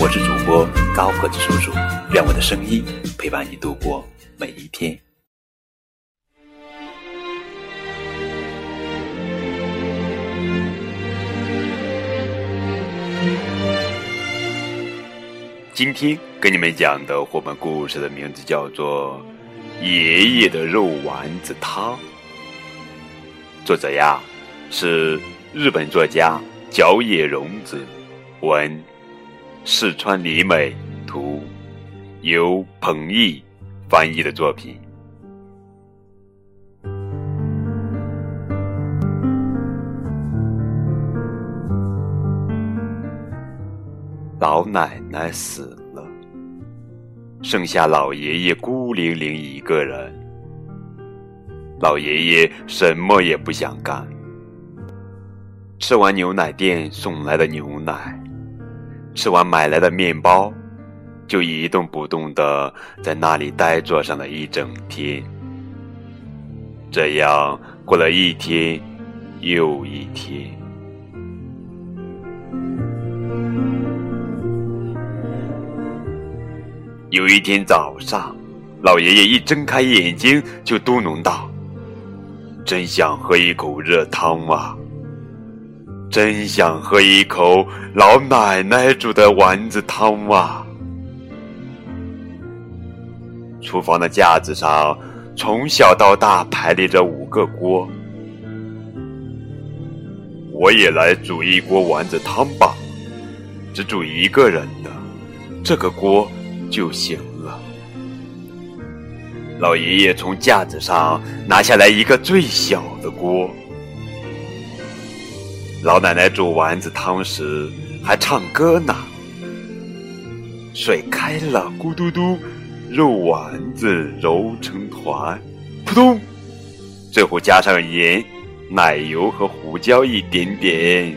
我是主播高个子叔叔，愿我的声音陪伴你度过每一天。今天给你们讲的绘本故事的名字叫做《爷爷的肉丸子汤》，作者呀。是日本作家角野荣子文，四川里美图，由彭毅翻译的作品。老奶奶死了，剩下老爷爷孤零零一个人。老爷爷什么也不想干。吃完牛奶店送来的牛奶，吃完买来的面包，就一动不动的在那里呆坐上了一整天。这样过了一天又一天。有一天早上，老爷爷一睁开眼睛就嘟哝道：“真想喝一口热汤啊！”真想喝一口老奶奶煮的丸子汤啊！厨房的架子上，从小到大排列着五个锅。我也来煮一锅丸子汤吧，只煮一个人的，这个锅就行了。老爷爷从架子上拿下来一个最小的锅。老奶奶煮丸子汤时还唱歌呢。水开了，咕嘟嘟，肉丸子揉成团，扑通，最后加上盐、奶油和胡椒一点点。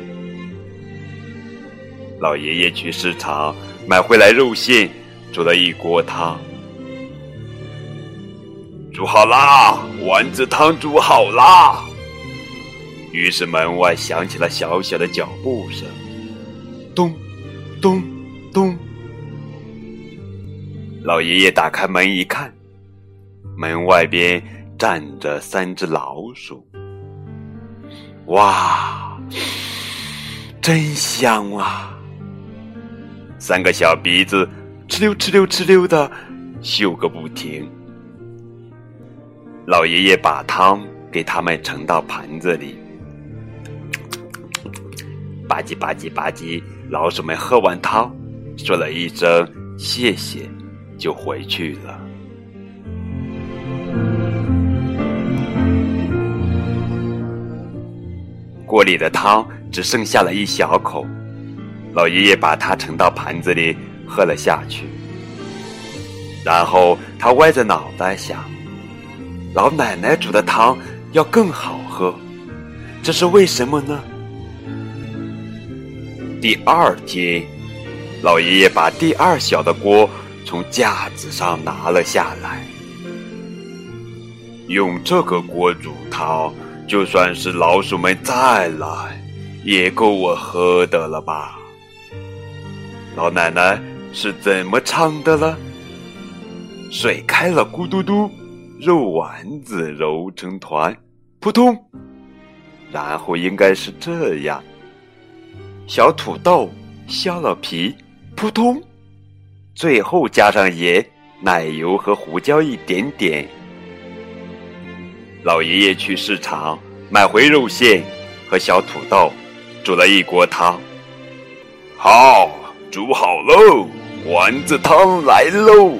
老爷爷去市场买回来肉馅，煮了一锅汤。煮好啦，丸子汤煮好啦。于是门外响起了小小的脚步声，咚，咚，咚。老爷爷打开门一看，门外边站着三只老鼠。哇，真香啊！三个小鼻子哧溜哧溜哧溜的嗅个不停。老爷爷把汤给他们盛到盘子里。吧唧吧唧吧唧，老鼠们喝完汤，说了一声谢谢，就回去了。锅里的汤只剩下了一小口，老爷爷把它盛到盘子里喝了下去。然后他歪着脑袋想：老奶奶煮的汤要更好喝，这是为什么呢？第二天，老爷爷把第二小的锅从架子上拿了下来，用这个锅煮汤，就算是老鼠们再来，也够我喝的了吧？老奶奶是怎么唱的了？水开了，咕嘟嘟，肉丸子揉成团，扑通，然后应该是这样。小土豆削了皮，扑通，最后加上盐、奶油和胡椒一点点。老爷爷去市场买回肉馅和小土豆，煮了一锅汤。好，煮好喽，丸子汤来喽。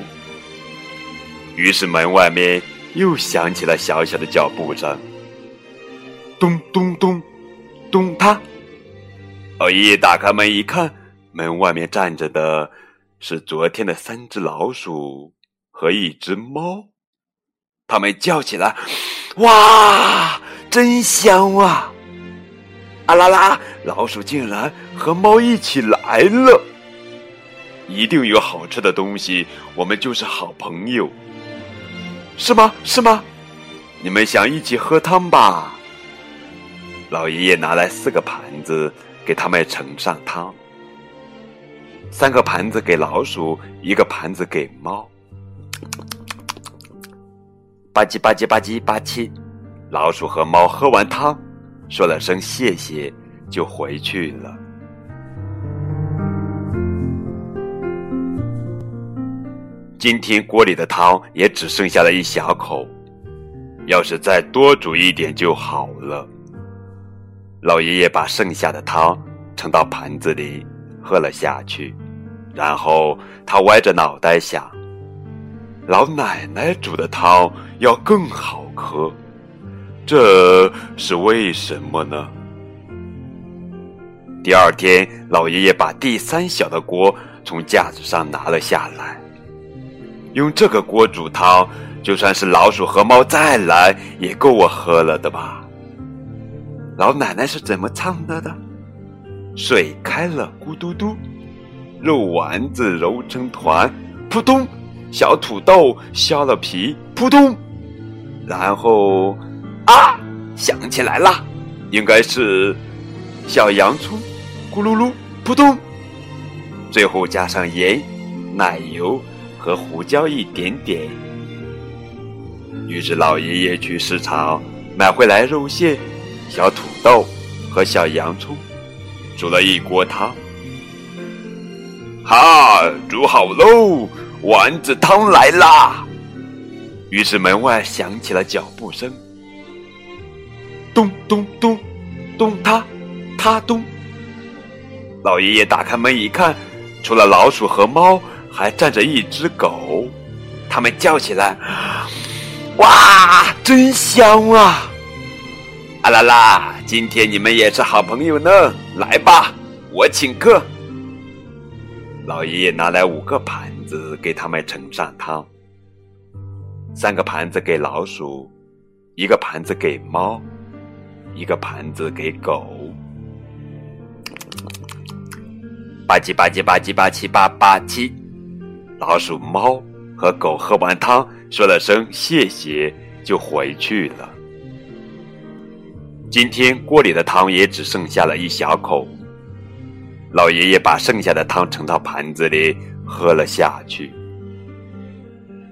于是门外面又响起了小小的脚步声，咚咚咚，咚他。老爷爷打开门一看，门外面站着的是昨天的三只老鼠和一只猫。他们叫起来：“哇，真香啊！”啊啦啦，老鼠竟然和猫一起来了。一定有好吃的东西，我们就是好朋友，是吗？是吗？你们想一起喝汤吧？老爷爷拿来四个盘子，给他们盛上汤。三个盘子给老鼠，一个盘子给猫。吧唧吧唧吧唧吧唧，老鼠和猫喝完汤，说了声谢谢，就回去了。今天锅里的汤也只剩下了一小口，要是再多煮一点就好了。老爷爷把剩下的汤盛到盘子里，喝了下去，然后他歪着脑袋想：老奶奶煮的汤要更好喝，这是为什么呢？第二天，老爷爷把第三小的锅从架子上拿了下来。用这个锅煮汤，就算是老鼠和猫再来，也够我喝了的吧？老奶奶是怎么唱的的？水开了咕嘟嘟，肉丸子揉成团，扑通，小土豆削了皮，扑通，然后啊，想起来了，应该是小洋葱，咕噜噜，扑通，最后加上盐、奶油。和胡椒一点点。于是老爷爷去市场买回来肉馅、小土豆和小洋葱，煮了一锅汤。哈，煮好喽，丸子汤来啦！于是门外响起了脚步声，咚咚咚，咚他，他咚。老爷爷打开门一看，除了老鼠和猫。还站着一只狗，他们叫起来：“哇，真香啊！”啊啦啦，今天你们也是好朋友呢，来吧，我请客。老爷爷拿来五个盘子给他们盛上汤，三个盘子给老鼠，一个盘子给猫，一个盘子给狗。吧唧吧唧吧唧吧唧吧吧唧。老鼠、猫和狗喝完汤，说了声谢谢，就回去了。今天锅里的汤也只剩下了一小口。老爷爷把剩下的汤盛到盘子里，喝了下去。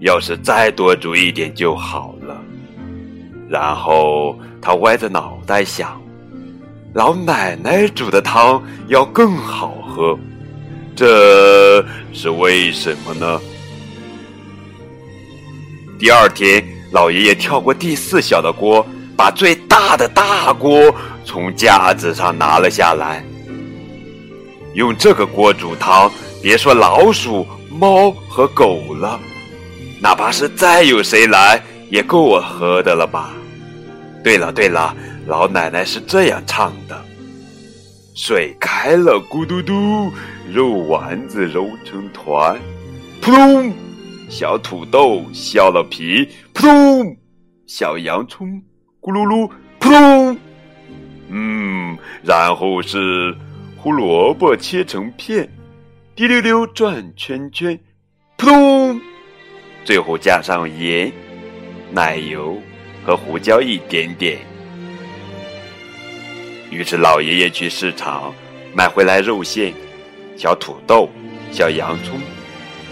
要是再多煮一点就好了。然后他歪着脑袋想：老奶奶煮的汤要更好喝。这是为什么呢？第二天，老爷爷跳过第四小的锅，把最大的大锅从架子上拿了下来。用这个锅煮汤，别说老鼠、猫和狗了，哪怕是再有谁来，也够我喝的了吧？对了对了，老奶奶是这样唱的。水开了，咕嘟嘟，肉丸子揉成团，扑通，小土豆削了皮，扑通，小洋葱咕噜噜，扑通，嗯，然后是胡萝卜切成片，滴溜溜转圈圈，扑通，最后加上盐、奶油和胡椒一点点。于是老爷爷去市场买回来肉馅、小土豆、小洋葱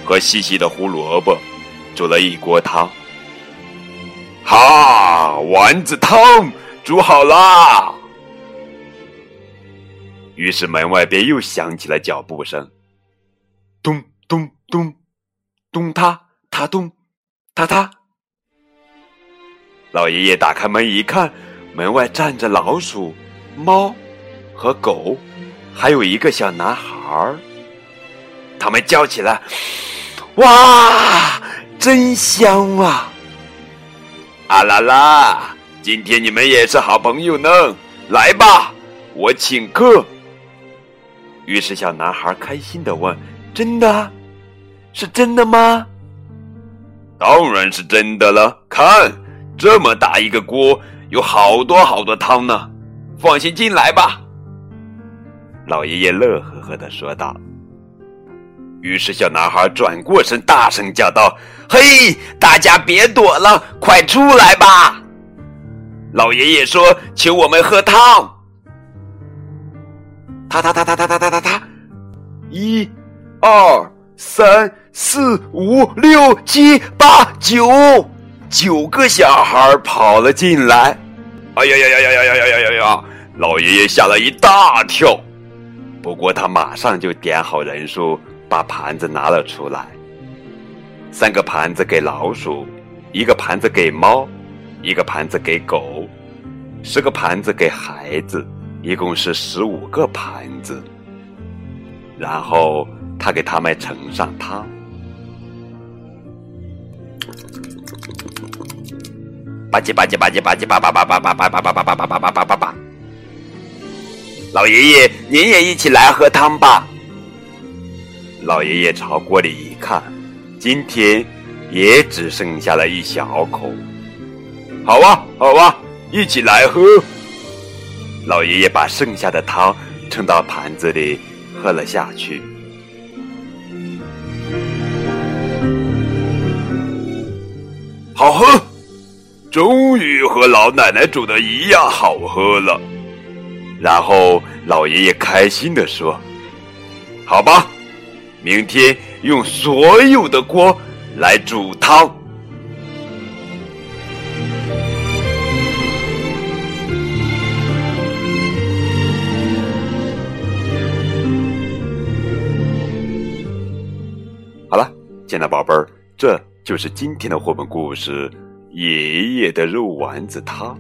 和细细的胡萝卜，煮了一锅汤。哈，丸子汤煮好啦！于是门外边又响起了脚步声，咚咚咚，咚他他咚，他他。老爷爷打开门一看，门外站着老鼠。猫和狗，还有一个小男孩儿，他们叫起来：“哇，真香啊！”啊啦啦，今天你们也是好朋友呢，来吧，我请客。于是小男孩开心的问：“真的？是真的吗？当然是真的了。看，这么大一个锅，有好多好多汤呢。放心进来吧。老爷爷乐呵呵的说道。于是小男孩转过身，大声叫道：“嘿，大家别躲了，快出来吧！”老爷爷说：“请我们喝汤。”他他他他他他他他他，一、二、三、四、五、六、七、八、九，九个小孩跑了进来。哎呀呀呀呀呀呀呀呀呀！老爷爷吓了一大跳，不过他马上就点好人数，把盘子拿了出来。三个盘子给老鼠，一个盘子给猫，一个盘子给狗，十个盘子给孩子。一共是十五个盘子，然后他给他们盛上汤，吧唧吧唧吧唧吧唧吧吧吧吧吧吧吧吧吧吧吧吧吧吧吧。老爷爷，您也一起来喝汤吧。老爷爷朝锅里一看，今天也只剩下了一小口。好啊，好啊，一起来喝。老爷爷把剩下的汤盛到盘子里，喝了下去。好喝，终于和老奶奶煮的一样好喝了。然后老爷爷开心的说：“好吧，明天用所有的锅来煮汤。”好了，亲爱的宝贝儿，这就是今天的绘本故事《爷爷的肉丸子汤》。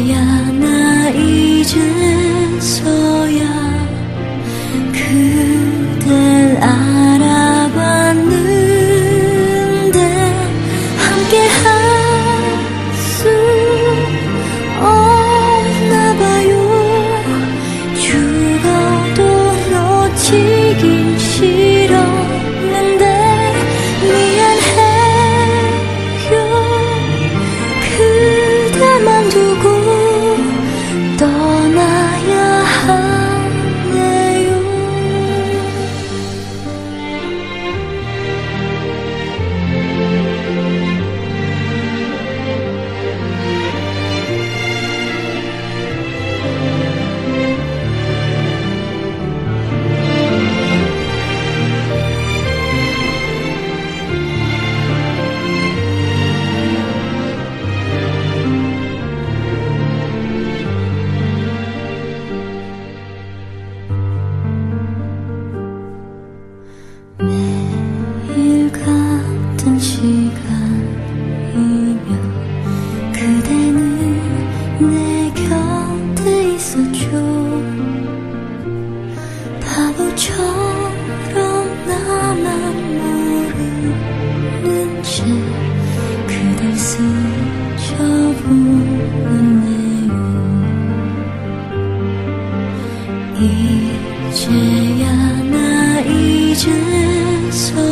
이제야. 나 이제서 이제야 나 이제서